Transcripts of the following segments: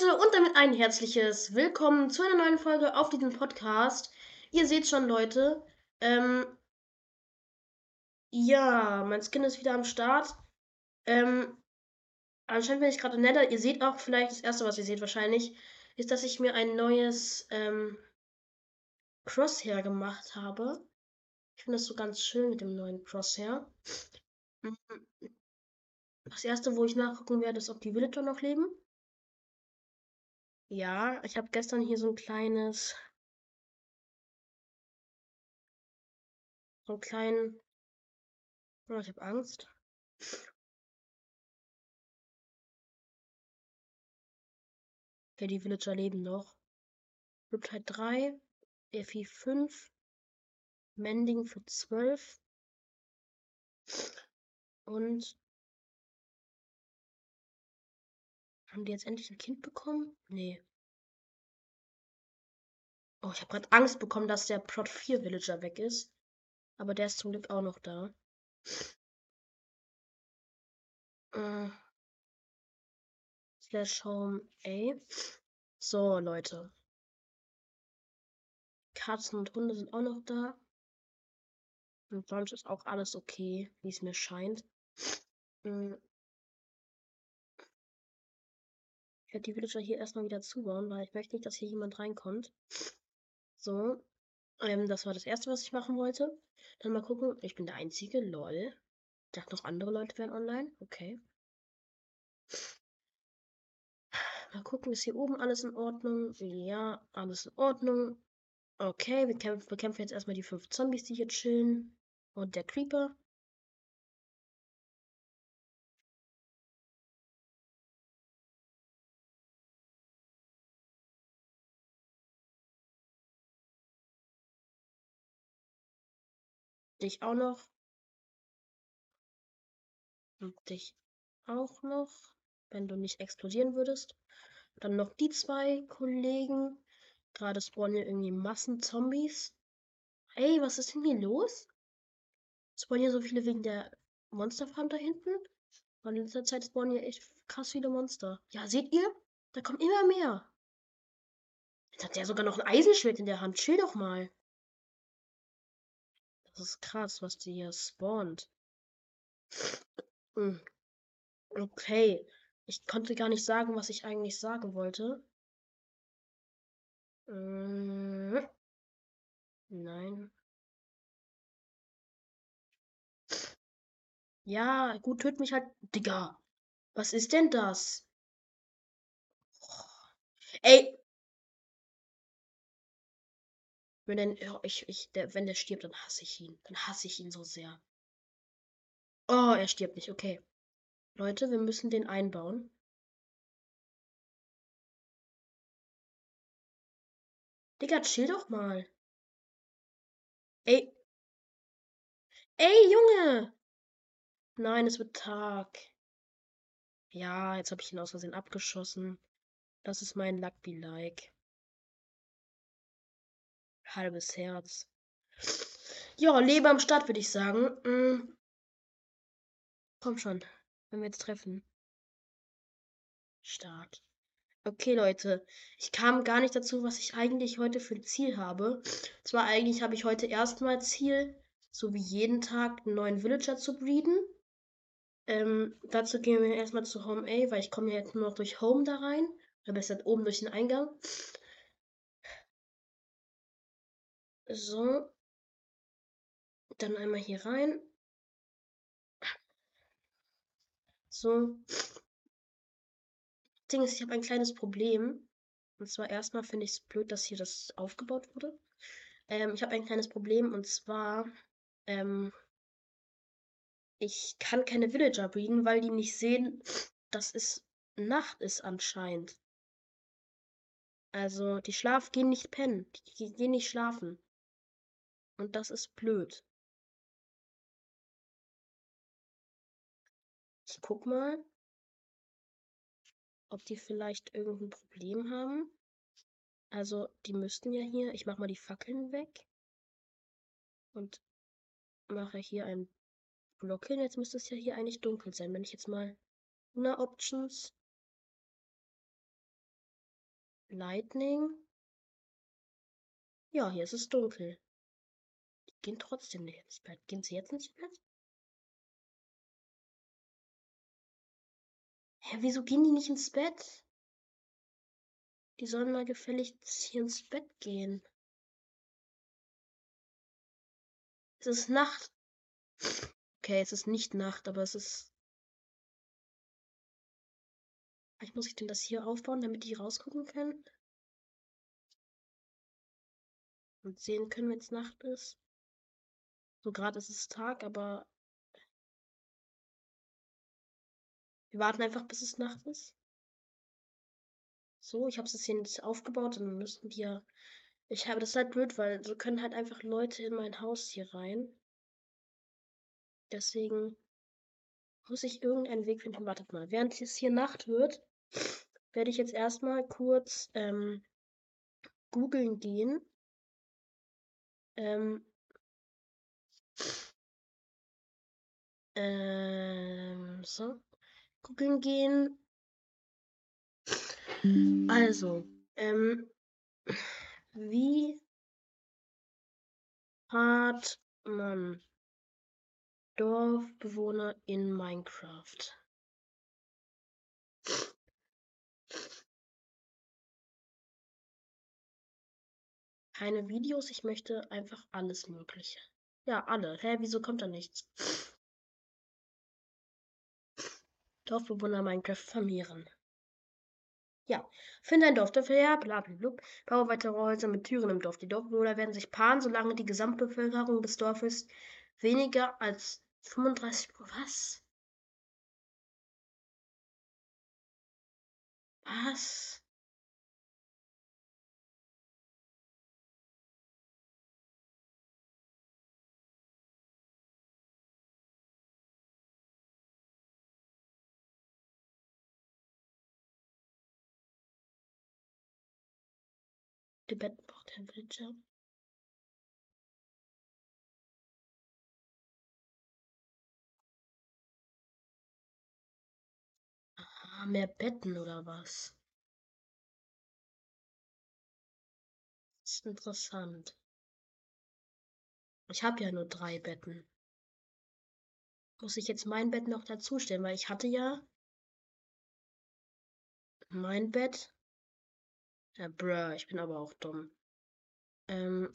Leute und damit ein herzliches Willkommen zu einer neuen Folge auf diesem Podcast. Ihr seht schon, Leute, ähm, ja, mein Skin ist wieder am Start. Ähm, anscheinend bin ich gerade netter. Ihr seht auch vielleicht, das erste, was ihr seht wahrscheinlich, ist, dass ich mir ein neues, ähm, Crosshair gemacht habe. Ich finde das so ganz schön mit dem neuen Crosshair. Mhm. Das erste, wo ich nachgucken werde, ist, ob die Villager noch leben. Ja, ich habe gestern hier so ein kleines so einen kleinen oh, ich habe Angst. Okay, die Villager leben noch. Riptide 3, FI 5, Mending für 12 und Haben die jetzt endlich ein Kind bekommen? Nee. Oh, ich habe gerade Angst bekommen, dass der Prot 4 Villager weg ist. Aber der ist zum Glück auch noch da. Äh. Slash Home A. So, Leute. Katzen und Hunde sind auch noch da. Und sonst ist auch alles okay, wie es mir scheint. Mhm. Ich werde die Villager hier erstmal wieder zubauen, weil ich möchte nicht, dass hier jemand reinkommt. So. Ähm, das war das erste, was ich machen wollte. Dann mal gucken. Ich bin der Einzige. Lol. Ich dachte noch andere Leute wären online. Okay. Mal gucken, ist hier oben alles in Ordnung? Ja, alles in Ordnung. Okay, wir kämpfen, bekämpfen jetzt erstmal die fünf Zombies, die hier chillen. Und der Creeper. Dich auch noch. Und dich auch noch, wenn du nicht explodieren würdest. Dann noch die zwei Kollegen. Gerade spawnen hier irgendwie Massen-Zombies. Ey, was ist denn hier los? Spawnen hier so viele wegen der Monsterfarm da hinten? Und in letzter Zeit spawnen hier echt krass viele Monster. Ja, seht ihr? Da kommen immer mehr. Jetzt hat der sogar noch ein Eisenschwert in der Hand. Chill doch mal. Das ist krass, was die hier spawnt. Hm. Okay. Ich konnte gar nicht sagen, was ich eigentlich sagen wollte. Hm. Nein. Ja, gut, töt mich halt. Digga. Was ist denn das? Ey, Wenn, denn, ich, ich, der, wenn der stirbt, dann hasse ich ihn. Dann hasse ich ihn so sehr. Oh, er stirbt nicht. Okay. Leute, wir müssen den einbauen. Digga, chill doch mal. Ey. Ey, Junge! Nein, es wird Tag. Ja, jetzt habe ich ihn aus Versehen abgeschossen. Das ist mein Luck be like halbes Herz. Ja, Lebe am Start, würde ich sagen. Mhm. Komm schon, wenn wir jetzt treffen. Start. Okay, Leute, ich kam gar nicht dazu, was ich eigentlich heute für ein Ziel habe. Zwar eigentlich habe ich heute erstmal Ziel, so wie jeden Tag einen neuen Villager zu breeden. Ähm, dazu gehen wir erstmal zu Home A, weil ich komme ja jetzt nur noch durch Home da rein. Oder besser oben durch den Eingang. So. Dann einmal hier rein. So. Ding ist, ich habe ein kleines Problem. Und zwar erstmal finde ich es blöd, dass hier das aufgebaut wurde. Ähm, ich habe ein kleines Problem und zwar, ähm, ich kann keine Villager breeden, weil die nicht sehen, dass es Nacht ist anscheinend. Also, die schlafen, gehen nicht pennen. Die gehen nicht schlafen. Und das ist blöd. Ich guck mal, ob die vielleicht irgendein Problem haben. Also, die müssten ja hier. Ich mache mal die Fackeln weg. Und mache hier ein Block hin. Jetzt müsste es ja hier eigentlich dunkel sein. Wenn ich jetzt mal na Options Lightning. Ja, hier ist es dunkel. Gehen trotzdem nicht ins Bett. Gehen sie jetzt ins Bett? Hä, wieso gehen die nicht ins Bett? Die sollen mal gefälligst hier ins Bett gehen. Es ist Nacht. Okay, es ist nicht Nacht, aber es ist. Vielleicht muss ich denn das hier aufbauen, damit die rausgucken können. Und sehen können, wenn es Nacht ist. So gerade ist es Tag, aber wir warten einfach, bis es Nacht ist. So, ich habe es jetzt aufgebaut und dann müssen die ja. Ich habe das halt blöd, weil so können halt einfach Leute in mein Haus hier rein. Deswegen muss ich irgendeinen Weg finden. Wartet mal. Während es hier Nacht wird, werde ich jetzt erstmal kurz ähm, googeln gehen. Ähm, ähm, so. Googeln gehen. Also, ähm, wie hat man Dorfbewohner in Minecraft? Keine Videos, ich möchte einfach alles Mögliche. Ja, alle. Hä, wieso kommt da nichts? Dorfbewohner Minecraft vermehren. Ja, finde ein Dorf dafür her, blablabla. Baue weitere Häuser mit Türen im Dorf. Die Dorfbewohner werden sich paaren, solange die Gesamtbevölkerung des Dorfes weniger als 35. Was? Was? Betten braucht Temperature. Ah, mehr Betten oder was? Das ist interessant. Ich habe ja nur drei Betten. Muss ich jetzt mein Bett noch dazustellen, weil ich hatte ja mein Bett. Ja, bruh, ich bin aber auch dumm. Ähm,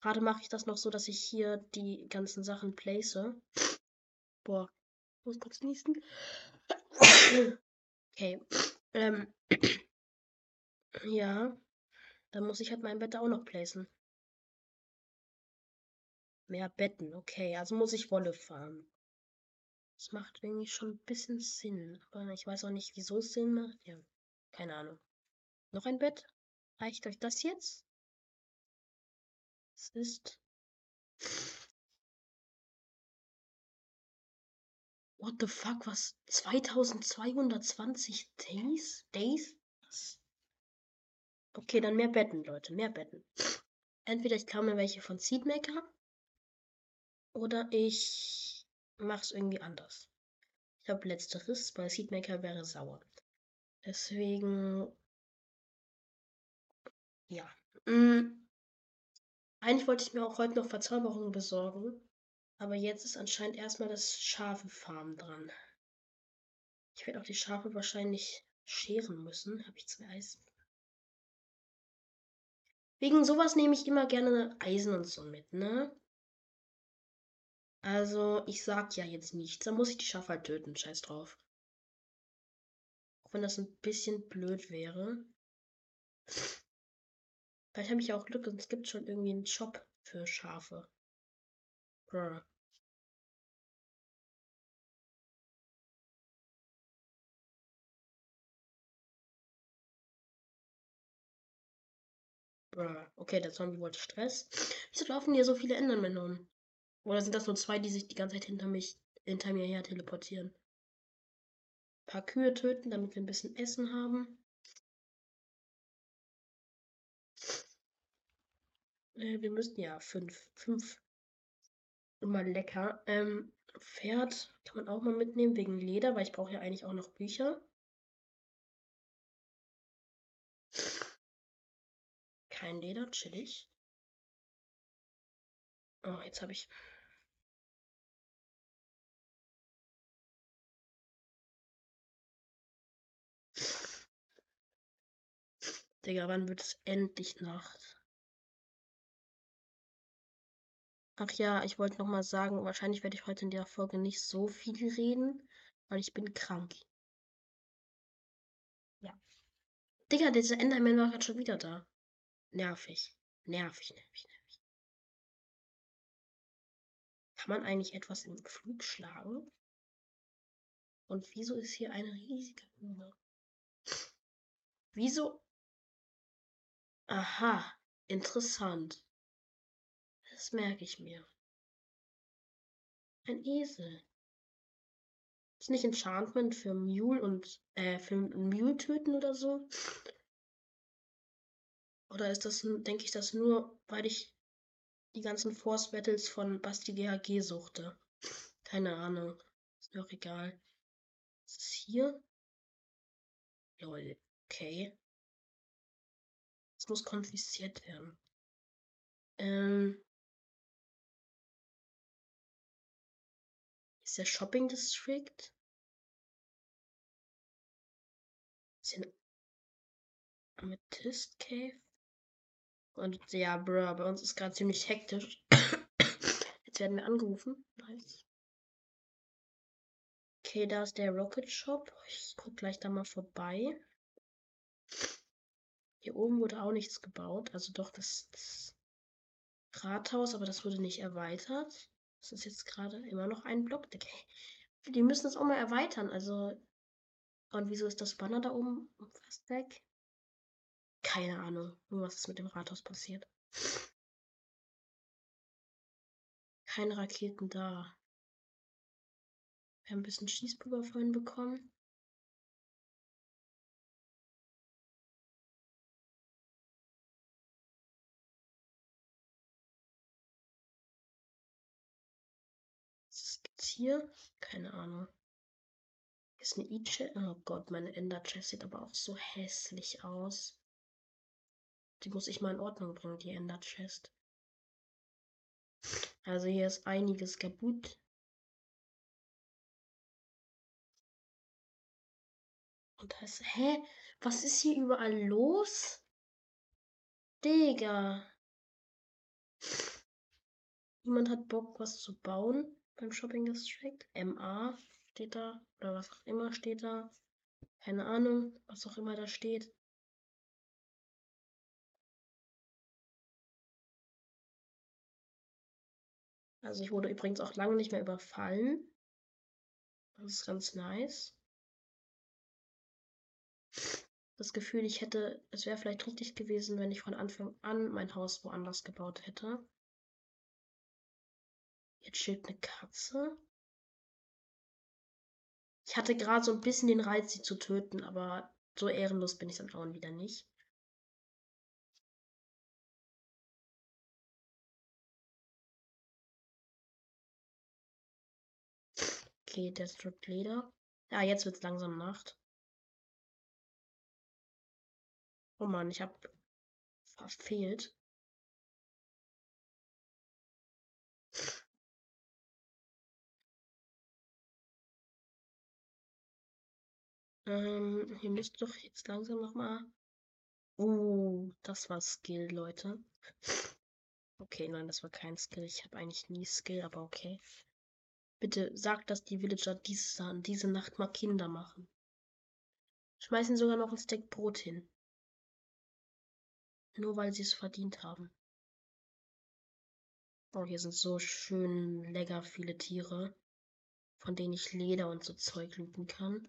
Gerade mache ich das noch so, dass ich hier die ganzen Sachen place. Boah, ich muss kurz niesen. Okay. Ähm. Ja. Dann muss ich halt mein Bett auch noch placen. Mehr Betten, okay. Also muss ich Wolle fahren. Das macht irgendwie schon ein bisschen Sinn. Aber ich weiß auch nicht, wieso es Sinn macht. Ja, keine Ahnung. Noch ein Bett? Reicht euch das jetzt? Es ist. What the fuck, was? 2220 Days? Days? Was? Okay, dann mehr Betten, Leute, mehr Betten. Entweder ich klaue mir welche von Seedmaker oder ich mache es irgendwie anders. Ich glaube, letzteres, bei Seedmaker wäre sauer. Deswegen. Ja. Mm. Eigentlich wollte ich mir auch heute noch Verzauberungen besorgen. Aber jetzt ist anscheinend erstmal das Schafe-Farm dran. Ich werde auch die Schafe wahrscheinlich scheren müssen. Habe ich zwei Eisen? Wegen sowas nehme ich immer gerne Eisen und so mit, ne? Also, ich sag ja jetzt nichts. Dann muss ich die Schafe halt töten. Scheiß drauf. Auch wenn das ein bisschen blöd wäre. Vielleicht habe ich auch Glück und es gibt schon irgendwie einen Shop für Schafe. Bruh. Bruh. Okay, der Zombie wollte Stress. Wieso laufen hier so viele Endermänner um? Oder sind das nur zwei, die sich die ganze Zeit hinter mich, hinter mir her teleportieren? Ein paar Kühe töten, damit wir ein bisschen Essen haben. Äh, wir müssten ja fünf. Fünf. Immer lecker. Ähm, Pferd kann man auch mal mitnehmen wegen Leder, weil ich brauche ja eigentlich auch noch Bücher. Kein Leder, chillig. Oh, jetzt habe ich. Digga, wann wird es endlich Nacht? Ach ja, ich wollte noch mal sagen, wahrscheinlich werde ich heute in der Folge nicht so viel reden, weil ich bin krank. Ja. Digga, dieser Enderman war gerade schon wieder da. Nervig. Nervig, nervig, nervig. Kann man eigentlich etwas im Flug schlagen? Und wieso ist hier eine riesige Blume? Wieso? Aha, interessant. Das merke ich mir. Ein Esel. Ist nicht Enchantment für Mule und äh, für Mule töten oder so? Oder ist das, denke ich, das nur, weil ich die ganzen Force Battles von Basti GHG suchte? Keine Ahnung. Ist mir auch egal. Was ist hier? Lol. Okay. Es muss konfisziert werden. Ähm. Ist der Shopping District? Ist Amethyst Cave? Und ja, bro, bei uns ist gerade ziemlich hektisch. Jetzt werden wir angerufen. Nice. Okay, da ist der Rocket Shop. Ich guck gleich da mal vorbei. Hier oben wurde auch nichts gebaut. Also doch das, das Rathaus, aber das wurde nicht erweitert. Das ist jetzt gerade immer noch ein Block. Die müssen das auch mal erweitern. Also. Und wieso ist das Banner da oben fast weg? Keine Ahnung, was ist mit dem Rathaus passiert. Keine Raketen da. Wir haben ein bisschen Schießpulver vorhin bekommen. Hier? Keine Ahnung. Ist eine E-Chest. Oh Gott, meine Ender-Chest sieht aber auch so hässlich aus. Die muss ich mal in Ordnung bringen, die Ender-Chest. Also hier ist einiges kaputt. Und das, hä? Was ist hier überall los? Digga. Niemand hat Bock, was zu bauen beim Shopping District. MA steht da. Oder was auch immer steht da. Keine Ahnung, was auch immer da steht. Also ich wurde übrigens auch lange nicht mehr überfallen. Das ist ganz nice. Das Gefühl, ich hätte, es wäre vielleicht richtig gewesen, wenn ich von Anfang an mein Haus woanders gebaut hätte. Jetzt chillt eine Katze. Ich hatte gerade so ein bisschen den Reiz, sie zu töten, aber so ehrenlos bin ich dann auch wieder nicht. Okay, der Strip Leder. Ja, jetzt wird's langsam Nacht. Oh Mann, ich hab verfehlt. Ähm, hier müsste doch jetzt langsam noch mal. Oh, das war Skill, Leute. Okay, nein, das war kein Skill. Ich habe eigentlich nie Skill, aber okay. Bitte sagt, dass die Villager diese, diese Nacht mal Kinder machen. Schmeißen sogar noch ein Steak Brot hin. Nur weil sie es verdient haben. Oh, hier sind so schön lecker viele Tiere, von denen ich Leder und so Zeug looten kann.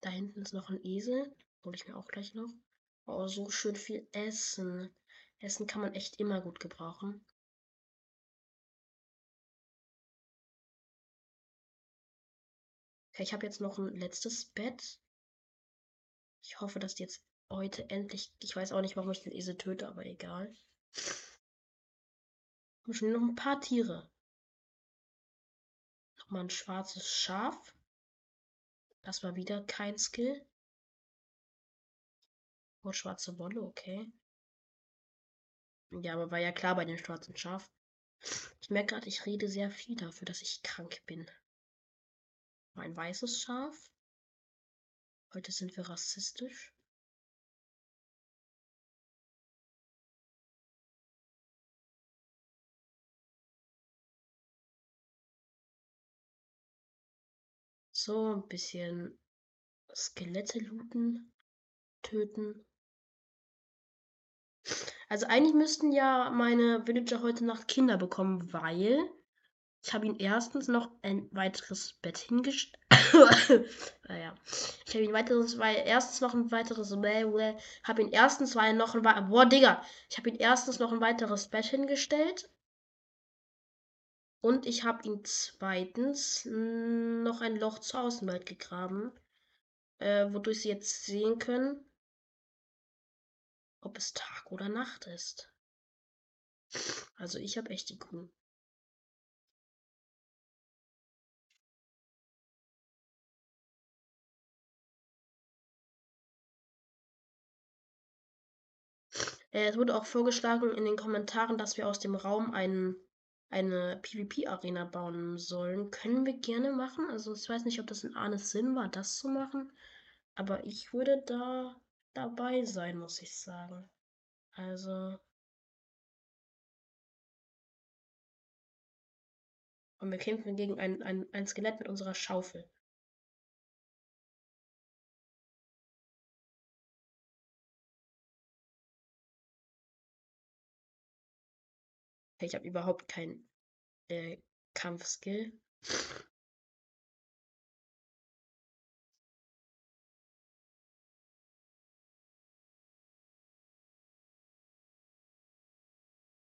Da hinten ist noch ein Esel. Hole ich mir auch gleich noch. Oh, so schön viel Essen. Essen kann man echt immer gut gebrauchen. Okay, ich habe jetzt noch ein letztes Bett. Ich hoffe, dass jetzt heute endlich. Ich weiß auch nicht, warum ich den Esel töte, aber egal. Und schon noch ein paar Tiere. Nochmal ein schwarzes Schaf. Das war wieder kein Skill. Oh, schwarze Wolle, okay. Ja, aber war ja klar bei dem schwarzen Schaf. Ich merke gerade, ich rede sehr viel dafür, dass ich krank bin. Ein weißes Schaf. Heute sind wir rassistisch. So, ein bisschen Skelette looten, töten. Also eigentlich müssten ja meine Villager heute Nacht Kinder bekommen, weil ich habe ihnen erstens noch ein weiteres Bett hingestellt. naja. Ich habe ihnen weiteres, weil erstens noch ein weiteres habe ihn erstens weil noch ein boah Digga, ich habe ihn erstens noch ein weiteres Bett hingestellt und ich habe ihn zweitens noch ein Loch zur Außenwelt gegraben, äh, wodurch sie jetzt sehen können, ob es Tag oder Nacht ist. Also ich habe echt die Kuh. Äh, es wurde auch vorgeschlagen in den Kommentaren, dass wir aus dem Raum einen, eine PvP-Arena bauen sollen. Können wir gerne machen. Also ich weiß nicht, ob das in Arnes Sinn war, das zu machen. Aber ich würde da dabei sein, muss ich sagen. Also. Und wir kämpfen gegen ein, ein, ein Skelett mit unserer Schaufel. Ich habe überhaupt keinen äh, Kampfskill.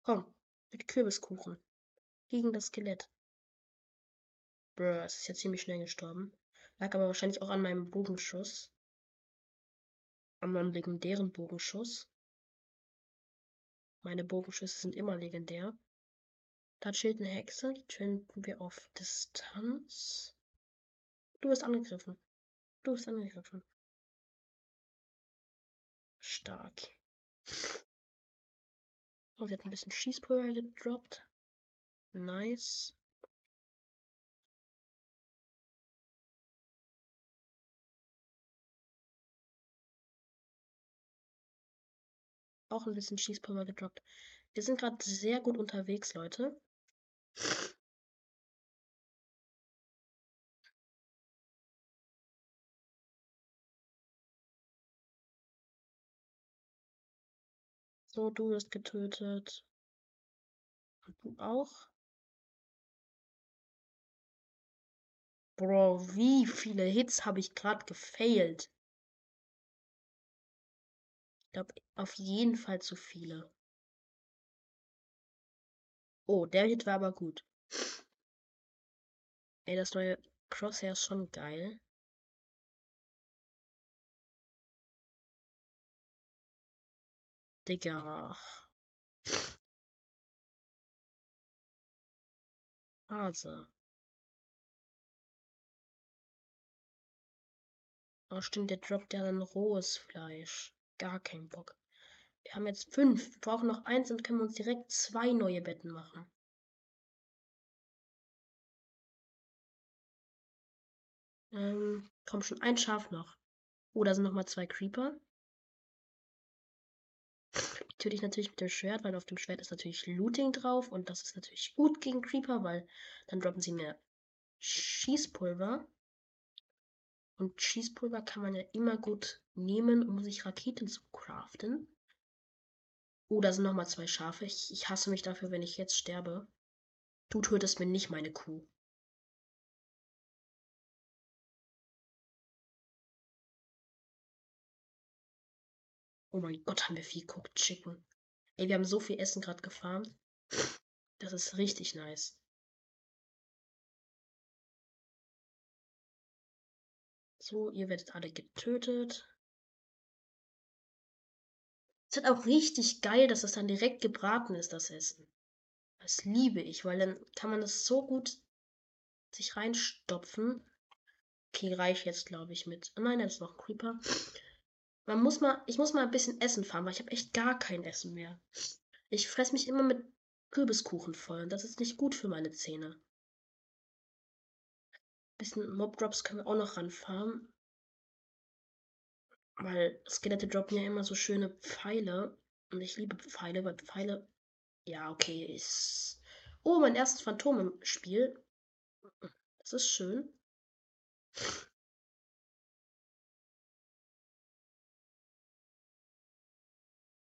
Komm, mit Kürbiskuchen. Gegen das Skelett. Bruh, es ist ja ziemlich schnell gestorben. Lag aber wahrscheinlich auch an meinem Bogenschuss. An meinem legendären Bogenschuss. Meine Bogenschüsse sind immer legendär. Da chillt eine Hexe, die töten wir auf Distanz. Du wirst angegriffen. Du wirst angegriffen. Stark. Oh, sie hat ein bisschen Schießpulver gedroppt. Nice. Auch ein bisschen Schießpulver gedroppt. Wir sind gerade sehr gut unterwegs, Leute. So, du wirst getötet. Du auch. Bro, wie viele Hits habe ich gerade gefailt? Ich glaube, auf jeden Fall zu viele. Oh, der Hit war aber gut. Ey, das neue Crosshair ist schon geil. Digga. Also. Oh, stimmt, der droppt ja dann rohes Fleisch. Gar kein Bock. Wir haben jetzt fünf. Wir brauchen noch eins und können uns direkt zwei neue Betten machen. Ähm, komm schon, ein Schaf noch. Oh, da sind noch mal zwei Creeper. Die töte ich natürlich mit dem Schwert, weil auf dem Schwert ist natürlich Looting drauf und das ist natürlich gut gegen Creeper, weil dann droppen sie mehr Schießpulver. Und Schießpulver kann man ja immer gut nehmen, um sich Raketen zu craften. Oh, da sind nochmal zwei Schafe. Ich, ich hasse mich dafür, wenn ich jetzt sterbe. Du tötest mir nicht meine Kuh. Oh mein Gott, haben wir viel Cooked Chicken. Ey, wir haben so viel Essen gerade gefarmt. Das ist richtig nice. So, ihr werdet alle getötet. Halt auch richtig geil, dass das dann direkt gebraten ist, das Essen. Das liebe ich, weil dann kann man das so gut sich reinstopfen. Okay, reicht jetzt, glaube ich, mit. Oh nein, da ist noch ein Creeper. Man muss mal, ich muss mal ein bisschen Essen fahren, weil ich habe echt gar kein Essen mehr. Ich fresse mich immer mit Kürbiskuchen voll und das ist nicht gut für meine Zähne. Bisschen Mob-Drops können wir auch noch ranfahren. Weil Skelette droppen ja immer so schöne Pfeile. Und ich liebe Pfeile, weil Pfeile. Ja, okay, ist. Oh, mein erstes Phantom im Spiel. Das ist schön.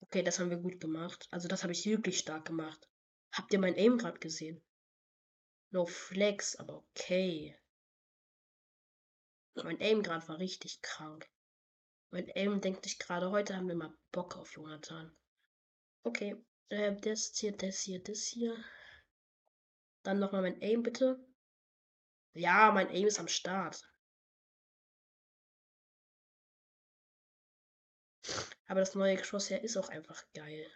Okay, das haben wir gut gemacht. Also das habe ich wirklich stark gemacht. Habt ihr mein Aim gerade gesehen? No Flex, aber okay. Mein Aim gerade war richtig krank. Mein Aim denkt sich gerade, heute haben wir mal Bock auf Jonathan. Okay, äh, das hier, das hier, das hier. Dann nochmal mein Aim, bitte. Ja, mein Aim ist am Start. Aber das neue Crosshair ist auch einfach geil.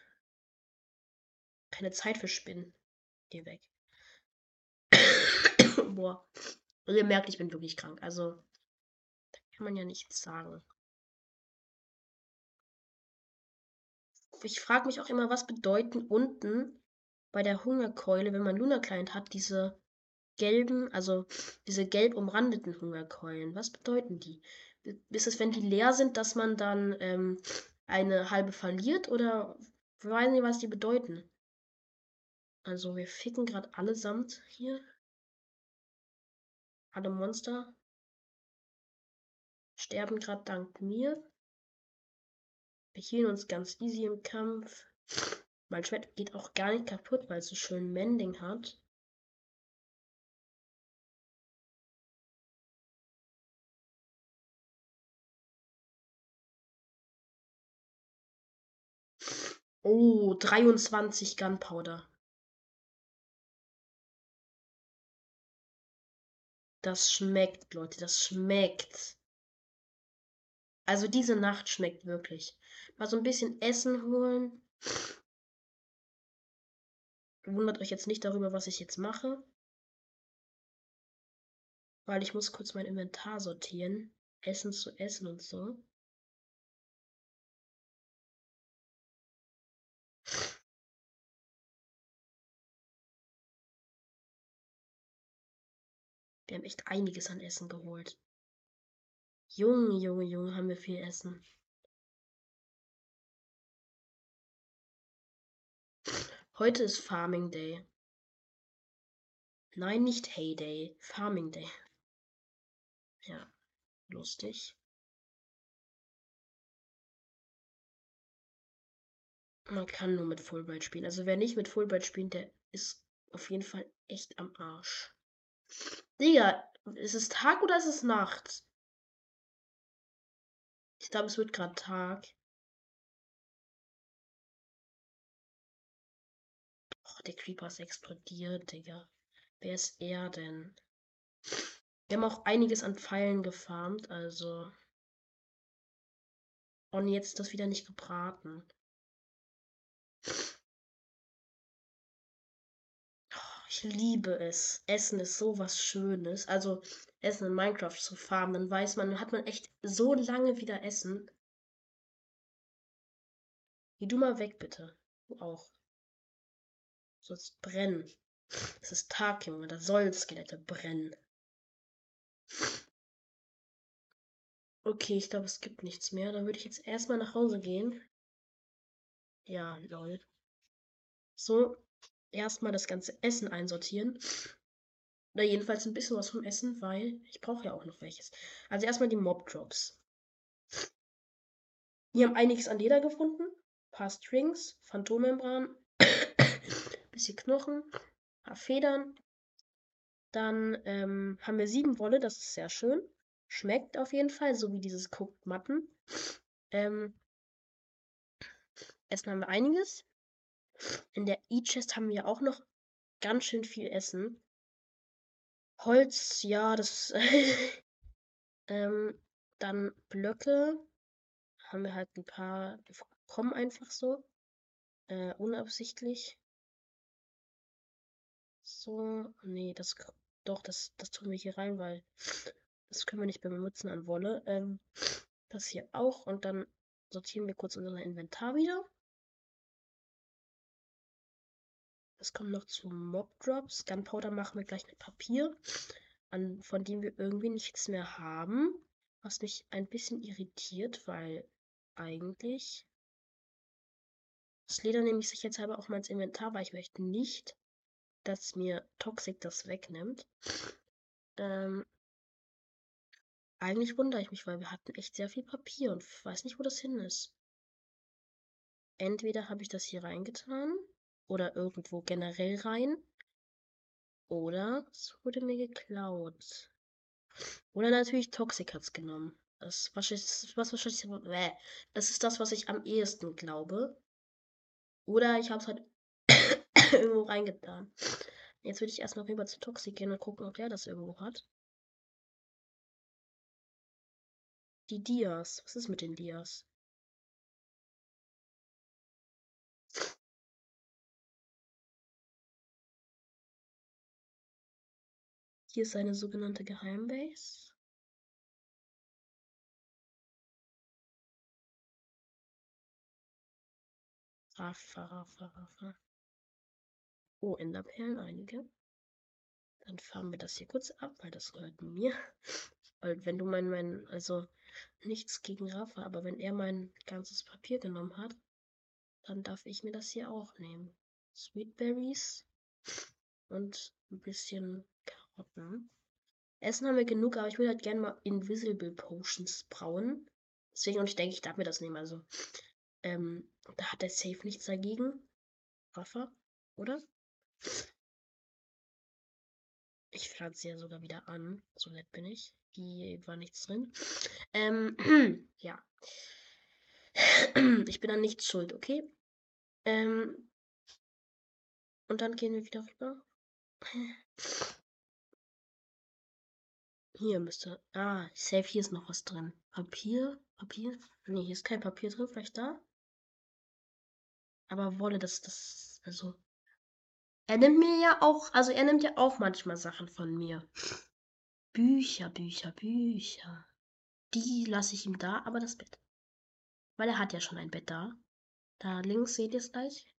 Keine Zeit für Spinnen. Geh weg. Boah. Ihr merkt, ich bin wirklich krank. Also, da kann man ja nichts sagen. Ich frage mich auch immer, was bedeuten unten bei der Hungerkeule, wenn man Luna Client hat, diese gelben, also diese gelb umrandeten Hungerkeulen. Was bedeuten die? Ist es, wenn die leer sind, dass man dann ähm, eine halbe verliert oder weiß nicht, was die bedeuten? Also wir ficken gerade allesamt hier. Alle Monster sterben gerade dank mir. Wir hielten uns ganz easy im Kampf. Mein Schwert geht auch gar nicht kaputt, weil es so schön Mending hat. Oh, 23 Gunpowder. Das schmeckt, Leute, das schmeckt. Also diese Nacht schmeckt wirklich. Mal so ein bisschen Essen holen. Wundert euch jetzt nicht darüber, was ich jetzt mache. Weil ich muss kurz mein Inventar sortieren. Essen zu essen und so. Wir haben echt einiges an Essen geholt. Junge, Junge, Junge, haben wir viel Essen. Heute ist Farming Day. Nein, nicht Heyday. Farming Day. Ja, lustig. Man kann nur mit Fullbright spielen. Also wer nicht mit Fullbright spielt, der ist auf jeden Fall echt am Arsch. Digga, ist es Tag oder ist es Nacht? Ich glaube, es wird gerade Tag. Der Creeper ist explodiert, Digga. Wer ist er denn? Wir haben auch einiges an Pfeilen gefarmt, also. Und jetzt das wieder nicht gebraten. Ich liebe es. Essen ist so was Schönes. Also Essen in Minecraft zu farmen, dann weiß man, hat man echt so lange wieder Essen. Geh du mal weg, bitte. Du auch. Sollst brennen. Es ist Tag, Junge. Da sollen Skelette brennen. Okay, ich glaube, es gibt nichts mehr. Dann würde ich jetzt erstmal nach Hause gehen. Ja, lol. So, erstmal das ganze Essen einsortieren. Oder jedenfalls ein bisschen was vom Essen, weil ich brauche ja auch noch welches. Also erstmal die Mob Drops. Wir haben einiges an Leder gefunden. Ein paar Strings, Phantommembran, bisschen Knochen, ein paar Federn. Dann ähm, haben wir sieben Wolle, das ist sehr schön. Schmeckt auf jeden Fall, so wie dieses Cooked Matten. Ähm, Essen haben wir einiges. In der E-Chest haben wir auch noch ganz schön viel Essen. Holz, ja, das. ähm, dann Blöcke. Haben wir halt ein paar kommen einfach so. Äh, unabsichtlich. So, nee, das, doch, das, das tun wir hier rein, weil das können wir nicht benutzen an Wolle. Ähm, das hier auch und dann sortieren wir kurz unser Inventar wieder. Das kommt noch zu Mob Drops. Gunpowder machen wir gleich mit Papier, an, von dem wir irgendwie nichts mehr haben. Was mich ein bisschen irritiert, weil eigentlich das Leder nehme ich sicherheitshalber auch mal ins Inventar, weil ich möchte nicht, dass mir Toxic das wegnimmt. Ähm, eigentlich wundere ich mich, weil wir hatten echt sehr viel Papier und weiß nicht, wo das hin ist. Entweder habe ich das hier reingetan oder irgendwo generell rein. Oder es wurde mir geklaut. Oder natürlich Toxic hat's genommen. Das, was, was wahrscheinlich. Das ist das, was ich am ehesten glaube. Oder ich habe es halt irgendwo reingetan. Jetzt würde ich erstmal rüber zu Toxic gehen und gucken, ob der das irgendwo hat. Die Dias. Was ist mit den Dias? Hier ist eine sogenannte Geheimbase. Rafa, Rafa, Rafa. Oh, Enderperlen, einige. Dann fahren wir das hier kurz ab, weil das gehört mir. Weil wenn du mein, mein, also nichts gegen Rafa, aber wenn er mein ganzes Papier genommen hat, dann darf ich mir das hier auch nehmen. Sweetberries und ein bisschen Karotten. Essen haben wir genug, aber ich würde halt gerne mal Invisible Potions brauen. Deswegen, und ich denke, ich darf mir das nehmen. Also, ähm, da hat er safe nichts dagegen. Rafa, oder? Ich pflanze ja sogar wieder an. So nett bin ich. Hier war nichts drin. Ähm, ja. Ich bin an nichts schuld, okay? Ähm, und dann gehen wir wieder rüber. Hier müsste. Ah, safe, hier ist noch was drin. Papier? Papier? Nee, hier ist kein Papier drin, vielleicht da? Aber Wolle, das, das, also. Er nimmt mir ja auch, also er nimmt ja auch manchmal Sachen von mir. Bücher, Bücher, Bücher. Die lasse ich ihm da, aber das Bett. Weil er hat ja schon ein Bett da. Da links seht ihr es gleich.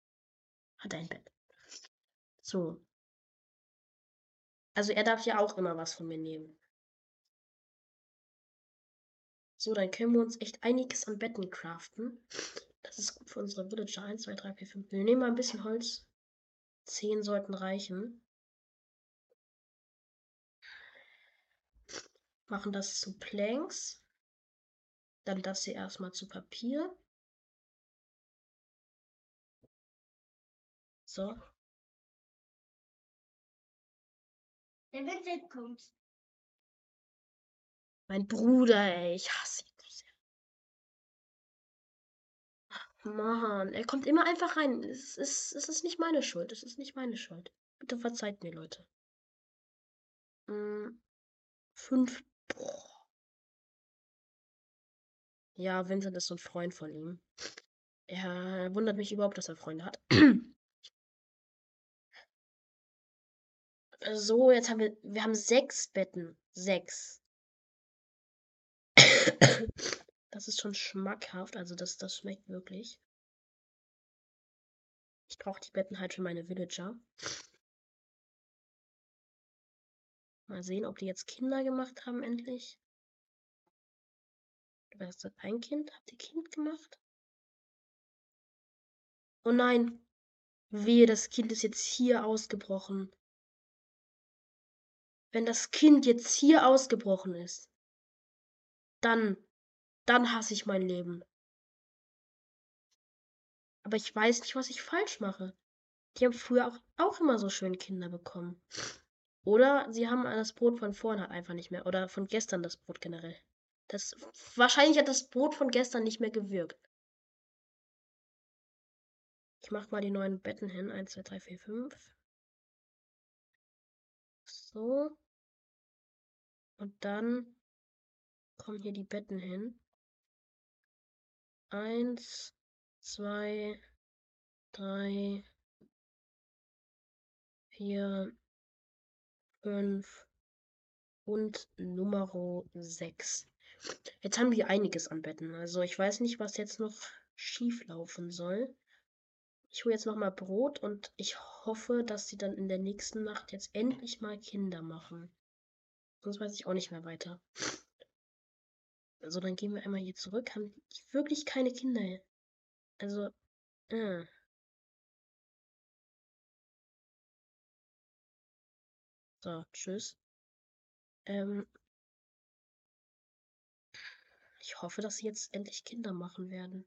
Hat er ein Bett. So. Also er darf ja auch immer was von mir nehmen. So, dann können wir uns echt einiges an Betten craften. Das ist gut für unsere Villager. 1, 2, 3, 4, 5. Wir nehmen mal ein bisschen Holz. 10 sollten reichen. Machen das zu Planks. Dann das hier erstmal zu Papier. So. Der Vincent kommt. Mein Bruder, ey, ich hasse ihn Mann, er kommt immer einfach rein. Es ist, es ist nicht meine Schuld. Es ist nicht meine Schuld. Bitte verzeiht mir, Leute. Hm, fünf. Boah. Ja, Vincent ist so ein Freund von ihm. Er wundert mich überhaupt, dass er Freunde hat. so, jetzt haben wir, wir haben sechs Betten. Sechs. Das ist schon schmackhaft, also das, das schmeckt wirklich. Ich brauche die Betten halt für meine Villager. Mal sehen, ob die jetzt Kinder gemacht haben, endlich. Ist das? Ein Kind? Habt ihr Kind gemacht? Oh nein. Wehe, das Kind ist jetzt hier ausgebrochen. Wenn das Kind jetzt hier ausgebrochen ist, dann dann hasse ich mein Leben. Aber ich weiß nicht, was ich falsch mache. Die haben früher auch, auch immer so schön Kinder bekommen. Oder sie haben das Brot von vorhin halt einfach nicht mehr. Oder von gestern das Brot generell. Das, wahrscheinlich hat das Brot von gestern nicht mehr gewirkt. Ich mach mal die neuen Betten hin. 1, 2, 3, 4, 5. So. Und dann kommen hier die Betten hin. Eins, zwei, drei, vier, fünf und Nummer sechs. Jetzt haben wir einiges an Betten. Also ich weiß nicht, was jetzt noch schief laufen soll. Ich hole jetzt noch mal Brot und ich hoffe, dass sie dann in der nächsten Nacht jetzt endlich mal Kinder machen. Sonst weiß ich auch nicht mehr weiter. Also dann gehen wir einmal hier zurück. Haben wirklich keine Kinder. Also, äh. So, tschüss. Ähm, ich hoffe, dass sie jetzt endlich Kinder machen werden.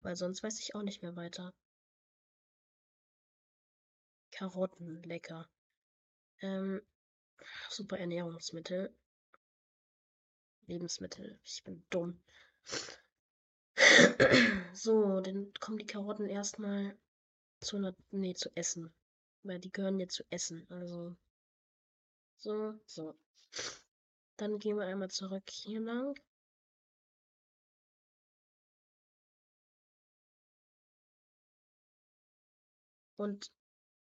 Weil sonst weiß ich auch nicht mehr weiter. Karotten, lecker. Ähm, super Ernährungsmittel. Lebensmittel. Ich bin dumm. so, dann kommen die Karotten erstmal zu einer, nee, zu essen. Weil die gehören jetzt zu essen. Also. So, so. Dann gehen wir einmal zurück hier lang. Und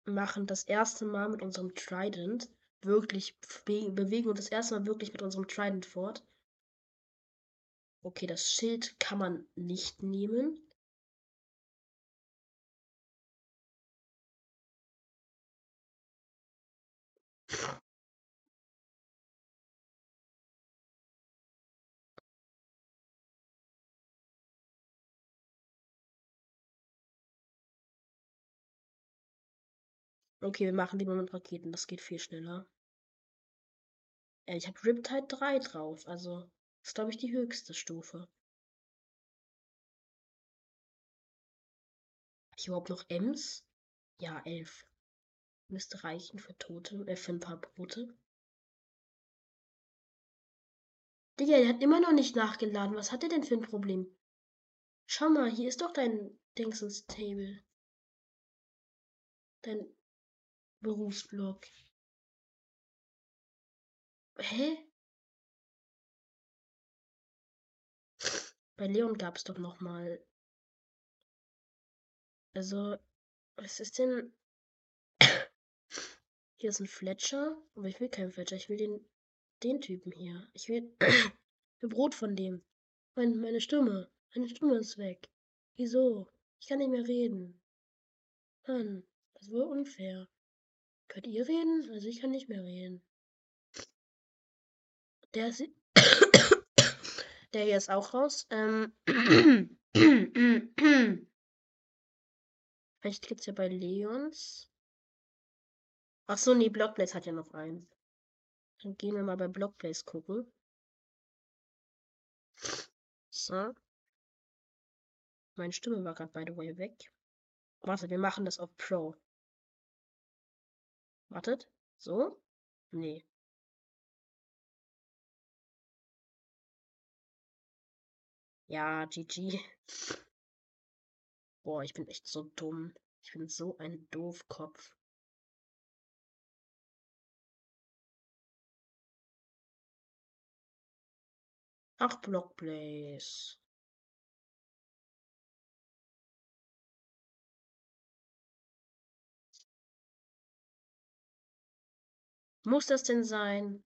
machen das erste Mal mit unserem Trident wirklich, bewegen uns das erste Mal wirklich mit unserem Trident fort. Okay, das Schild kann man nicht nehmen. Okay, wir machen lieber mit Raketen. Das geht viel schneller. Ja, ich habe Riptide 3 drauf. Also, ist, glaube ich, die höchste Stufe. Habe ich überhaupt noch Ems? Ja, 11. Müsste reichen für Tote, äh, für ein paar Brote. Digga, der hat immer noch nicht nachgeladen. Was hat er denn für ein Problem? Schau mal, hier ist doch dein Dingsens Table. Dein Berufsblog. Hä? Bei Leon gab es doch noch mal. Also, was ist denn? Hier ist ein Fletcher, aber ich will keinen Fletcher. Ich will den, den Typen hier. Ich will ein Brot von dem. Mein, meine Stimme. Meine Stimme ist weg. Wieso? Ich kann nicht mehr reden. Mann, das war unfair. Könnt ihr reden? Also ich kann nicht mehr reden. Der ist. Der hier ist auch raus. Ähm. Vielleicht gibt's ja bei Leons. Ach so, nee, Blockblaze hat ja noch einen. Dann gehen wir mal bei Blockblaze gucken. So. Meine Stimme war gerade by the way weg. Warte, wir machen das auf Pro. Wartet. So? Nee. Ja, GG. Boah, ich bin echt so dumm. Ich bin so ein Doofkopf. Ach, Blockblaze. Muss das denn sein?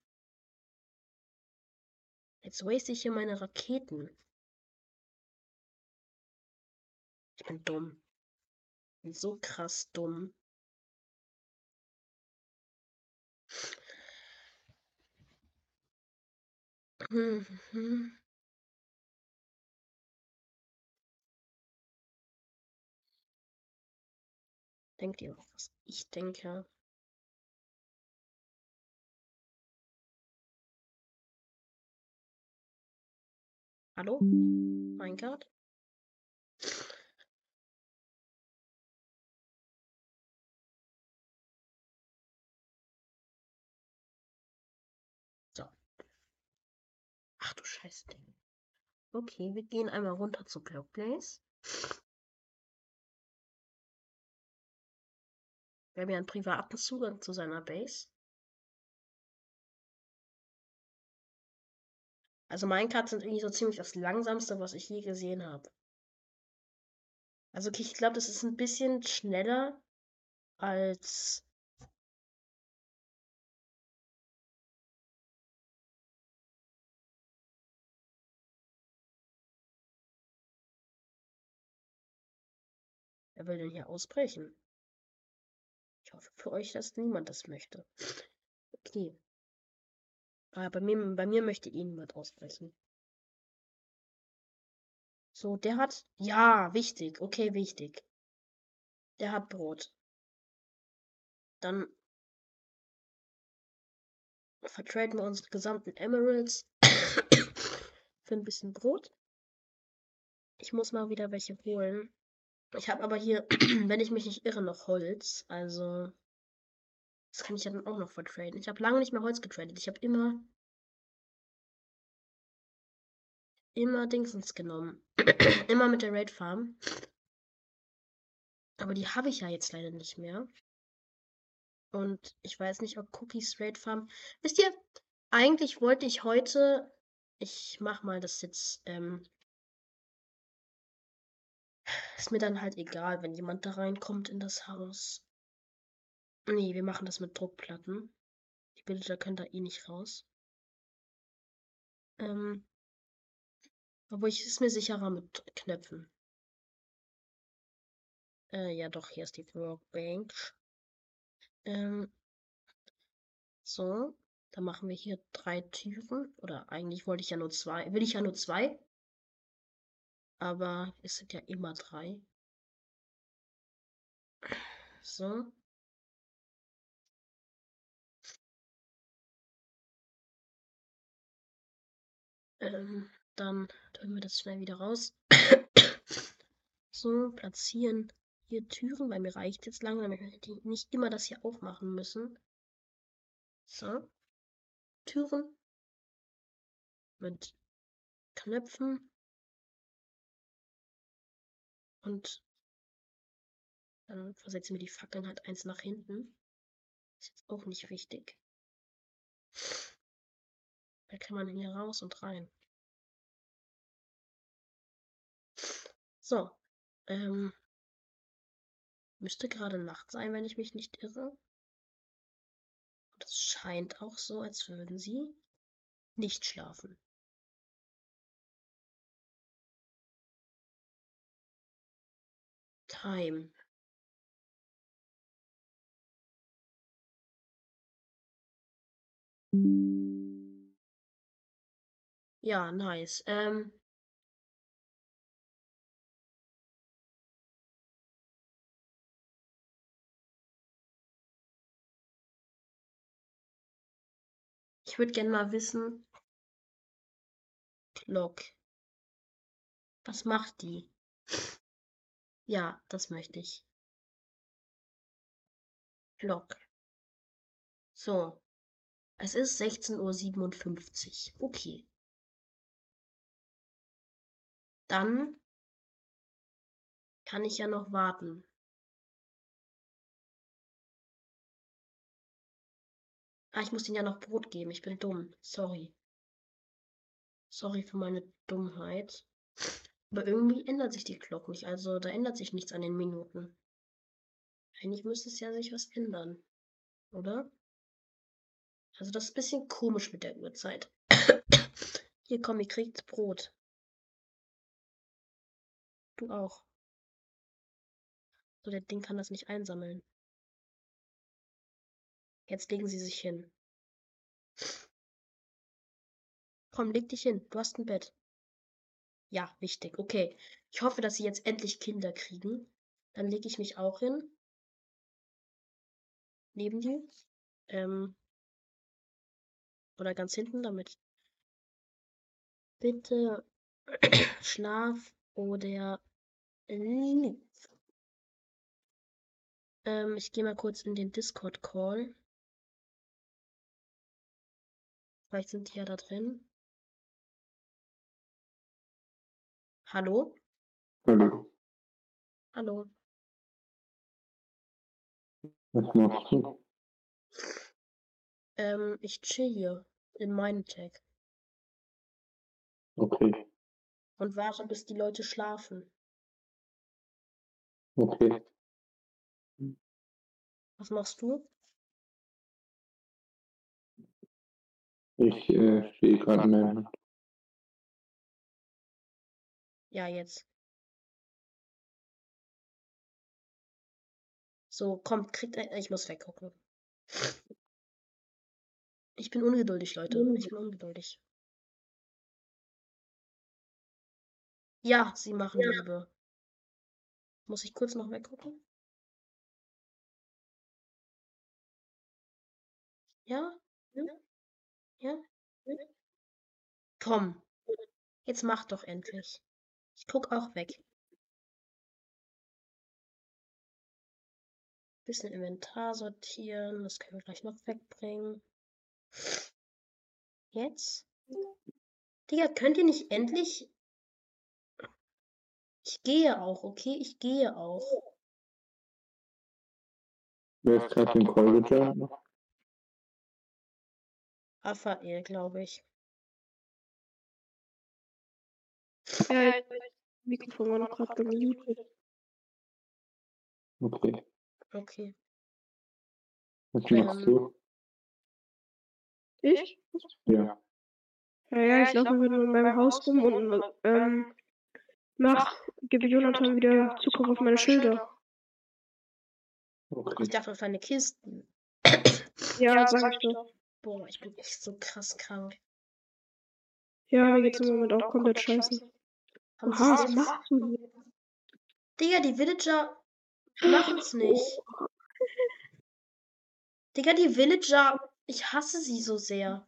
Jetzt waste ich hier meine Raketen. Bin dumm. So krass dumm. Denkt ihr auch, was ich denke? Hallo? Minecraft? So. Ach du Scheiße. Okay, wir gehen einmal runter zu Blockblaze. Wir haben ja einen privaten Zugang zu seiner Base. Also Minecraft sind irgendwie so ziemlich das langsamste, was ich je gesehen habe. Also, okay, ich glaube, das ist ein bisschen schneller als Wer will denn hier ausbrechen? Ich hoffe für euch, dass niemand das möchte. Okay. Aber bei mir, bei mir möchte eh niemand ausbrechen. So, der hat. Ja, wichtig. Okay, wichtig. Der hat Brot. Dann vertraden wir unsere gesamten Emeralds für ein bisschen Brot. Ich muss mal wieder welche holen. Ich habe aber hier, wenn ich mich nicht irre, noch Holz. Also, das kann ich ja dann auch noch vertraden. Ich habe lange nicht mehr Holz getradet. Ich habe immer, immer Dingsens genommen. immer mit der Raid Farm. Aber die habe ich ja jetzt leider nicht mehr. Und ich weiß nicht, ob Cookies Raid Farm. Wisst ihr, eigentlich wollte ich heute. Ich mach mal das jetzt ähm, ist mir dann halt egal, wenn jemand da reinkommt in das Haus. Nee, wir machen das mit Druckplatten. Die Bilder können da eh nicht raus. Ähm, obwohl ich ist mir sicherer mit Knöpfen. Äh, ja doch, hier ist die Workbank. Ähm, so, dann machen wir hier drei Türen. Oder eigentlich wollte ich ja nur zwei. Will ich ja nur zwei. Aber es sind ja immer drei. So. Ähm, dann tun wir das schnell wieder raus. so, platzieren hier Türen, weil mir reicht jetzt lange, damit wir nicht immer das hier aufmachen müssen. So. Türen. Mit Knöpfen. Und dann versetzen wir die Fackeln halt eins nach hinten. Ist jetzt auch nicht wichtig. Da kann man hier raus und rein. So. Ähm, müsste gerade Nacht sein, wenn ich mich nicht irre. Und es scheint auch so, als würden sie nicht schlafen. Time. Ja, nice. Ähm, ich würde gerne mal wissen. Clock. Was macht die? Ja, das möchte ich. Glock. So. Es ist 16.57 Uhr. Okay. Dann kann ich ja noch warten. Ah, ich muss ihnen ja noch Brot geben. Ich bin dumm. Sorry. Sorry für meine Dummheit. Aber irgendwie ändert sich die Glock nicht. Also da ändert sich nichts an den Minuten. Eigentlich müsste es ja sich was ändern. Oder? Also das ist ein bisschen komisch mit der Uhrzeit. Hier komm, ihr kriegt Brot. Du auch. So, der Ding kann das nicht einsammeln. Jetzt legen sie sich hin. Komm, leg dich hin. Du hast ein Bett. Ja, wichtig. Okay. Ich hoffe, dass sie jetzt endlich Kinder kriegen. Dann lege ich mich auch hin. Neben die. Ähm. Oder ganz hinten, damit. Bitte Schlaf oder ähm, ich gehe mal kurz in den Discord-Call. Vielleicht sind die ja da drin. Hallo? Hallo. Hallo. Was machst du? Ähm, ich chill hier in meinem Tag Okay. und warte, bis die Leute schlafen. Okay. Was machst du? Ich äh, stehe gerade in meinem. Ja, jetzt. So, kommt, kriegt ein. Ich muss weggucken. Ich bin ungeduldig, Leute. Ich bin ungeduldig. Ja, sie machen Liebe. Muss ich kurz noch weggucken? Ja? Ja? Ja? Komm. Jetzt mach doch endlich. Ich guck auch weg. Bisschen Inventar sortieren. Das können wir gleich noch wegbringen. Jetzt? Digga, könnt ihr nicht endlich. Ich gehe auch, okay? Ich gehe auch. Wer ist gerade im Call gejoint? Raphael, glaube ich. Ja, Mikrofon war noch gerade gemutet. Okay. Okay. Was Ähm, machst du? Ich? Ja. Ja, ja, ich laufe wieder in meinem Haus rum und ähm, mach, gebe Jonathan wieder Zugriff auf meine Schilder. Ich Okay. dachte, das waren Kisten. Ja, sag ich doch. Boah, ich bin echt so krass krank. Ja, mir geht's im Moment auch komplett scheiße. Oha, was du hier? Digga, die Villager machen's nicht. Digga, die Villager, ich hasse sie so sehr.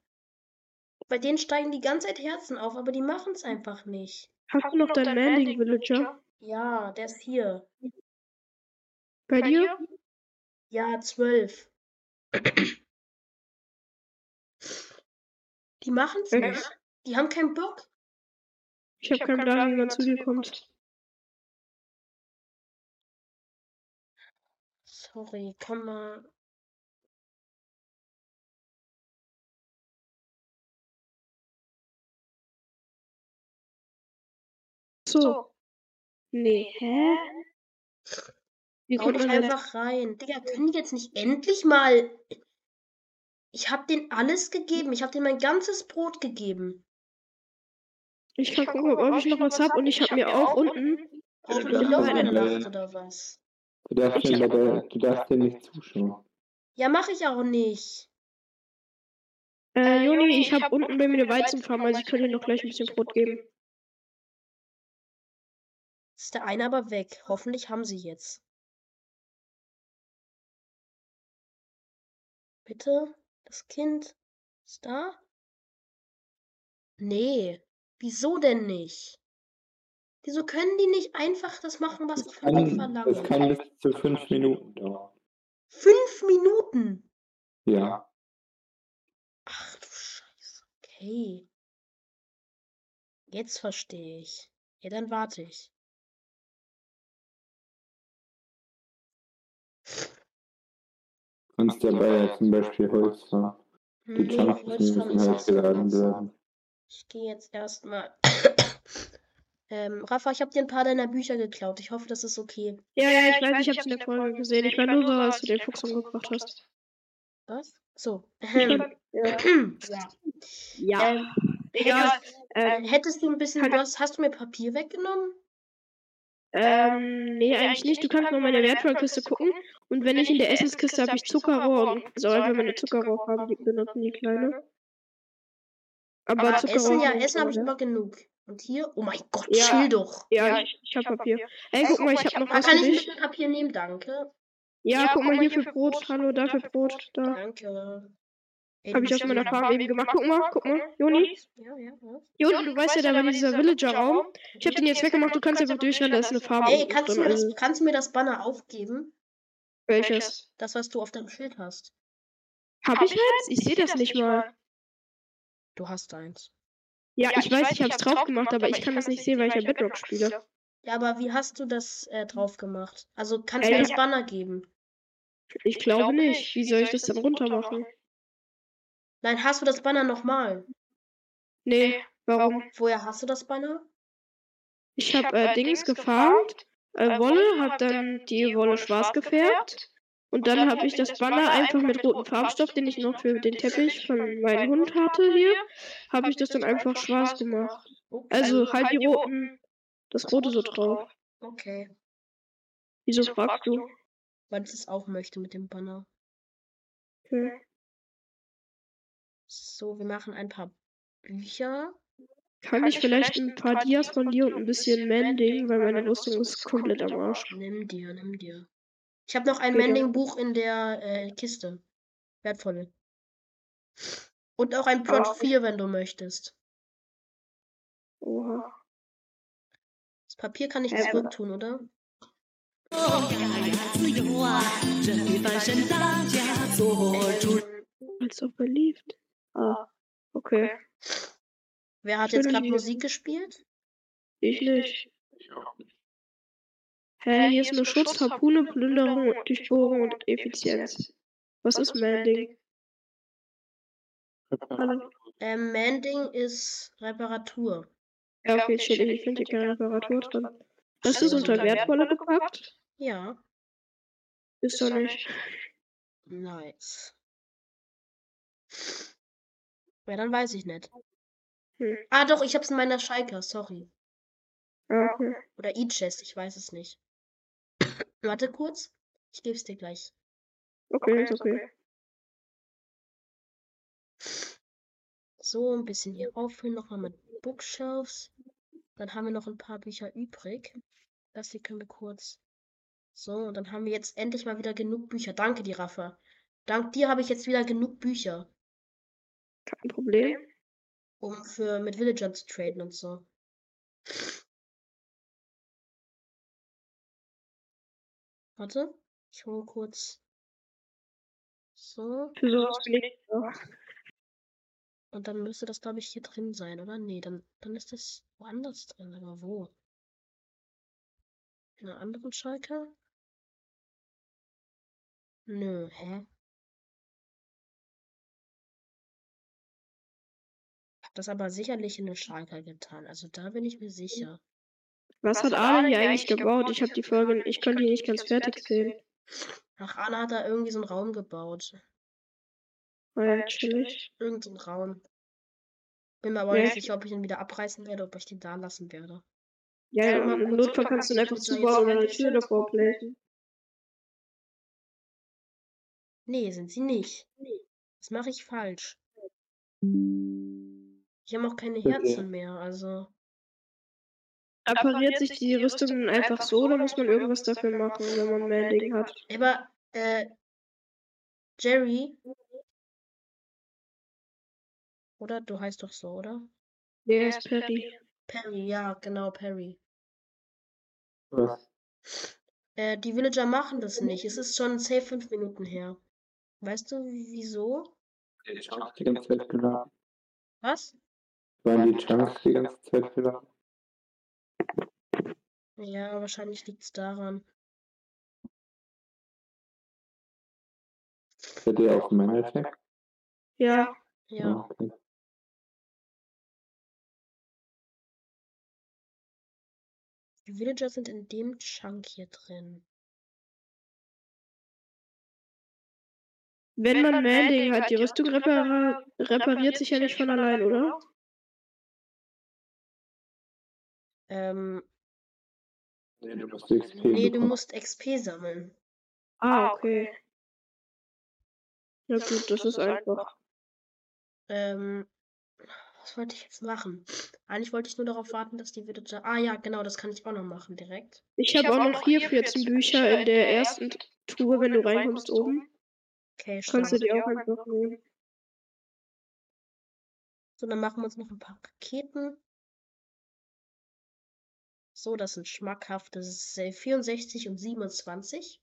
Bei denen steigen die ganze Zeit Herzen auf, aber die machen's einfach nicht. Hast du noch deinen Manding Villager? Ja, der ist hier. Bei dir? Ja, zwölf. Die machen's nicht. Die haben keinen Bock. Ich habe keinen Plan, wie man zu dir kommt. Sorry, komm mal. So. Nee, hä? Dich man jetzt? einfach rein. Digga, können die jetzt nicht endlich mal. Ich hab denen alles gegeben. Ich hab denen mein ganzes Brot gegeben. Ich kann gucken, ob ich noch was hab und ich habe mir auch unten. Auch Ja, ja. Nacht oder was? Du darfst, bei der, du darfst dir nicht zuschauen. Ja, mach ich auch nicht. Äh, Joni, ich habe unten bei mir eine Weizenfarm, also ich kann dir noch gleich ein bisschen Brot geben. Ist der eine aber weg. Hoffentlich haben sie jetzt. Bitte? Das Kind ist da? Nee. Wieso denn nicht? Wieso können die nicht einfach das machen, was ich von ihnen kann, verlange? das kann bis zu fünf Minuten dauern. Fünf Minuten! Ja. Ach du Scheiße. Okay. Jetzt verstehe ich. Ja, dann warte ich. Kannst dabei ja zum Beispiel Holz fahren. Die Hm, Junkies Holzfahren müssen halt geladen werden. Ich gehe jetzt erstmal. ähm, Rafa, ich habe dir ein paar deiner Bücher geklaut. Ich hoffe, das ist okay. Ja, ja, ich weiß, ich habe es in der Folge gesehen. Ich war nur sauer, als du den Fuchs umgebracht hast. Was? So. Ich Ähm, ja. ja. ja. Ähm, Egal. hättest, Ähm, hättest du ein bisschen. Du hast, hast du mir Papier weggenommen? ähm, nee, eigentlich nicht. Du kannst mal meine Wertvollkiste gucken. Und wenn ich in der Essenskiste habe ich Zuckerrohr soll einfach meine Zuckerrohr haben, die benutzen die kleine. Aber Aber. Essen, ja, Essen habe ich ja. immer genug. Und hier? Oh mein Gott, Ja. chill doch. Ja, ich, ich habe Papier. Ey, guck mal, ich habe noch Man was kann für ich bisschen Papier nehmen, danke. Ja, guck mal hier für Brot. Hallo, da für Brot. Da. Danke. Habe ich aus meiner ja- Farm eben gemacht. Guck mal, guck mal. Joni. Ja, ja, ja. Joni, du weißt ja, da war dieser Villager-Raum. Ich habe den jetzt weggemacht. Du kannst einfach durchrennen, da ist eine Farm. Ey, kannst du, drin, mir das, kannst du mir das Banner aufgeben? Welches? Das, was du auf deinem Schild hast. Hab ich eins? Ich sehe das nicht mal. Du hast eins. Ja, ich weiß, ich hab's drauf gemacht, aber ich kann das nicht sehen, weil ich ja Bedrock spiele. Ja, aber wie hast du das äh, drauf gemacht? Also kannst du Ey. mir das Banner geben? Ich glaube nicht. Wie soll ich das dann runter machen? Nein, hast du das Banner nochmal? Nee, warum? Woher hast du das Banner? Ich hab äh, Dings gefarmt äh, Wolle, habe dann die Wolle schwarz gefärbt. Und dann habe ich das Banner einfach mit rotem Farbstoff, den ich noch für den Teppich von meinem Hund hatte hier, habe ich das dann einfach schwarz gemacht. Okay. Also halt die roten, das rote so drauf. Okay. Wieso fragst du? Weil ich es auch möchte mit dem Banner. Okay. So, wir machen ein paar Bücher. Kann ich vielleicht ein paar Dias von dir und ein bisschen Mending, weil meine Rüstung ist komplett am Arsch. Nimm dir, nimm dir. Ich habe noch ein okay, Mending-Buch in der äh, Kiste. Wertvolle. Und auch ein Plot ah. 4, wenn du möchtest. Oha. Das Papier kann ich ja, zurück tun, oder? Als ob beliebt. Ah, okay. Wer hat Schön jetzt gerade Musik gespielt? Ich nicht. Ich auch nicht. Hä, hier ist nur Schutz, Harpune, Plünderung, Durchbohrung und Effizienz. Was ist Mending? Hallo? Ähm, Mending ist Reparatur. Ja, okay, ich finde hier keine Reparatur drin. Hast du es unter Wertvolle gepackt? Ja, Ist doch nicht. nice. Ja, dann weiß ich nicht. Hm. Ah, doch, ich hab's in meiner Schalker, sorry. Ah, okay. Oder E-Chest, ich weiß es nicht. Warte kurz. Ich geb's dir gleich. Okay, ist okay. So, ein bisschen hier auffüllen, nochmal mit Bookshelves. Dann haben wir noch ein paar Bücher übrig. Das hier können wir kurz. So, und dann haben wir jetzt endlich mal wieder genug Bücher. Danke dir, Rafa. Dank dir habe ich jetzt wieder genug Bücher, Kein Problem. um für mit Villagern zu traden und so. Warte, ich hole kurz. So, Für sowas bin ich und dann müsste das, glaube ich, hier drin sein, oder? Nee, dann, dann ist das woanders drin, aber wo? In einer anderen Schalke? Nö, hä? Hab das aber sicherlich in eine Schalke getan, also da bin ich mir sicher. Was hat Arlen hier eigentlich gebaut? Ich habe die Folge, ich konnte die nicht ganz fertig sehen. Ach, Anna hat da irgendwie so einen Raum gebaut. Ja, chillig. Irgend so einen Raum. Bin mir aber Ja. nicht sicher, ob ich ihn wieder abreißen werde, ob ich den da lassen werde. Ja, ja, mal im Notfall kannst du ihn einfach zubauen oder eine Tür davor placen. Nee, sind sie nicht. Das mache ich falsch. Ich habe auch keine Okay. Herzen mehr, also. Appariert sich die Rüstung einfach so oder muss man irgendwas dafür machen, wenn man Mending hat? Aber, äh, Jerry. Oder? Du heißt doch so, oder? Der ist Perry. Perry, ja, genau, Perry. Was? Äh, die Villager machen das nicht. Es ist schon safe fünf Minuten her. Weißt du, wie- wieso? Die Chunks die ganze Zeit geladen. Was? Waren die Chunks die ganze Zeit geladen? Ja, wahrscheinlich liegt es daran. Seid ihr auf meiner Attack? Ja, Ja. Okay. Die Villager sind in dem Chunk hier drin. wenn man Mending hat, die Rüstung repara repariert sich ja nicht von allein, oder? Ähm, Nee, du musst XP nee, du musst XP sammeln. Ah, okay. Ja gut, das ist einfach. Ähm, was wollte ich jetzt machen? Eigentlich wollte ich nur darauf warten, dass die Villager. Ah ja, genau, das kann ich auch noch machen direkt. Ich habe auch noch hier 14 Bücher in der ersten Tour, wenn du reinkommst oben. Okay, Kannst du die auch einfach nehmen. So, dann machen wir uns noch ein paar Raketen. So, das sind schmackhafte äh, 64 und 27.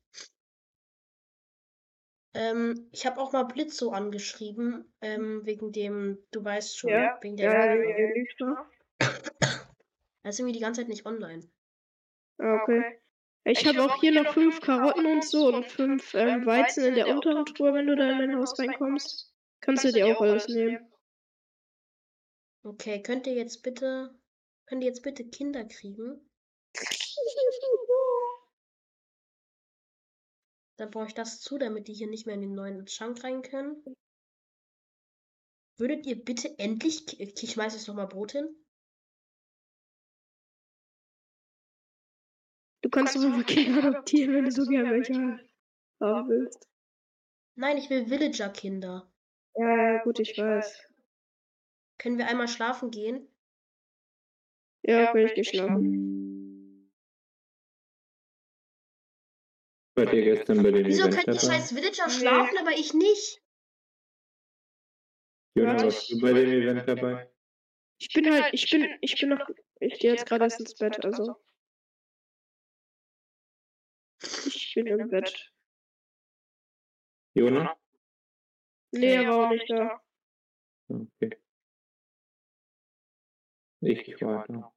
Ähm, ich habe auch mal Blitzo angeschrieben, ähm, wegen dem, du weißt schon, Ja, wegen der Ja, ja, da. Er ist irgendwie die ganze Zeit nicht online. Ah, okay. Ich habe auch hier noch fünf Karotten und so und fünf ähm, Weizen in der unteren Truhe, wenn du da in dein Haus reinkommst. Kannst du dir auch alles nehmen. Okay, könnt ihr jetzt bitte, könnt ihr jetzt bitte Kinder kriegen? Dann brauche ich das zu, damit die hier nicht mehr in den neuen Schrank rein können. Würdet ihr bitte endlich. ki- Ich schmeiß jetzt nochmal Brot hin. Du kannst doch einfach Kinder adoptieren, wenn du so gerne welche haben willst. Nein, ich will Villager-Kinder. Ja, ja, gut, ich weiß. Können wir einmal schlafen gehen? Ja, will ich nicht Wart ihr gestern bei dem Wieso Event könnt ihr dabei? scheiß Villager Nee. schlafen, aber ich nicht? Jona, warst du bei dem Event dabei? Ich bin halt, ich bin, ich bin noch, ich gehe jetzt gerade erst ins Bett, also. Ich bin im Bett. Jona? Nee, er war auch nicht da. Okay. Ich warte.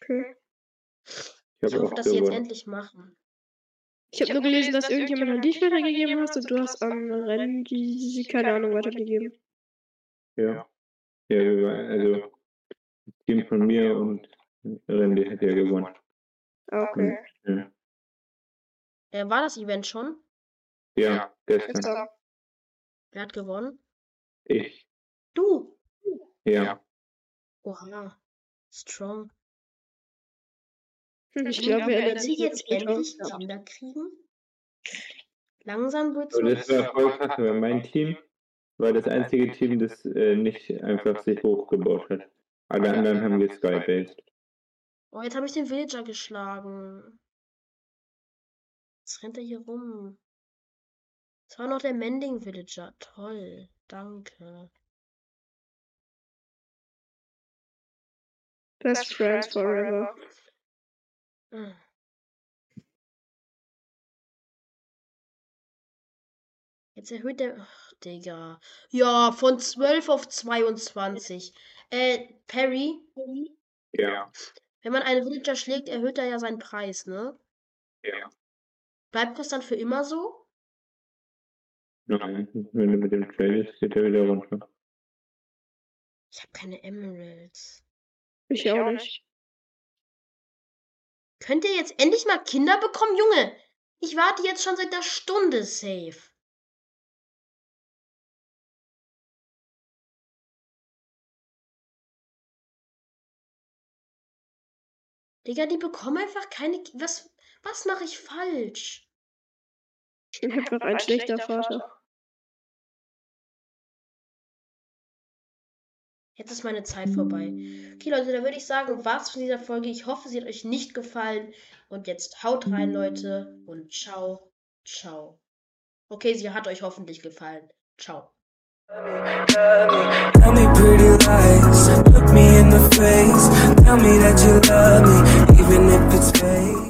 Okay. Ich Ich hoffe, dass sie jetzt endlich machen. Ich habe nur gelesen, dass irgendjemand an dich weitergegeben hast und du hast an Rennen, die sie, keine Ahnung, weitergegeben. Ja. Ja, also das Team von mir und Randy hat ja gewonnen. Ah, okay. Ja, Äh, war das Event schon? ja. Gestern. Wer hat gewonnen? Ich. Du! Ja. Oha. Strong. Hm, Ich glaube, er Wenn sie wird jetzt endlich Ja. Kinder kriegen? Langsam wird's Und das war voll kacke, weil mein Team war das einzige Team, das äh, nicht einfach sich hochgebaut hat. Alle anderen haben geskypaced. Oh, jetzt habe ich den Villager geschlagen. Jetzt rennt er hier rum. Das war noch der Mending Villager. Toll. Danke. Best Friends Forever. Ah. Jetzt erhöht der. Ach, Digga. Ja, von 12 auf 22. Äh, Perry, Ja. wenn man einen Villager schlägt, erhöht er ja seinen Preis, ne? Ja. Bleibt das dann für immer so? Nein, wenn du mit dem tradest, geht er wieder runter. Ich habe keine Emeralds. Ich auch nicht. Könnt ihr jetzt endlich mal Kinder bekommen, Junge? Ich warte jetzt schon seit einer Stunde safe. Digga, die bekommen einfach keine. Ki- Was, was mache ich falsch? Einfach ein schlechter Vater. Jetzt ist meine Zeit vorbei. Okay, Leute, dann würde ich sagen, war's von dieser Folge. Ich hoffe, sie hat euch nicht gefallen. Und jetzt haut rein, Leute. Und ciao, ciao. Okay, sie hat euch hoffentlich gefallen. Ciao. Tell me pretty lies, look me in the face. Tell me that you love me, even if it's fake.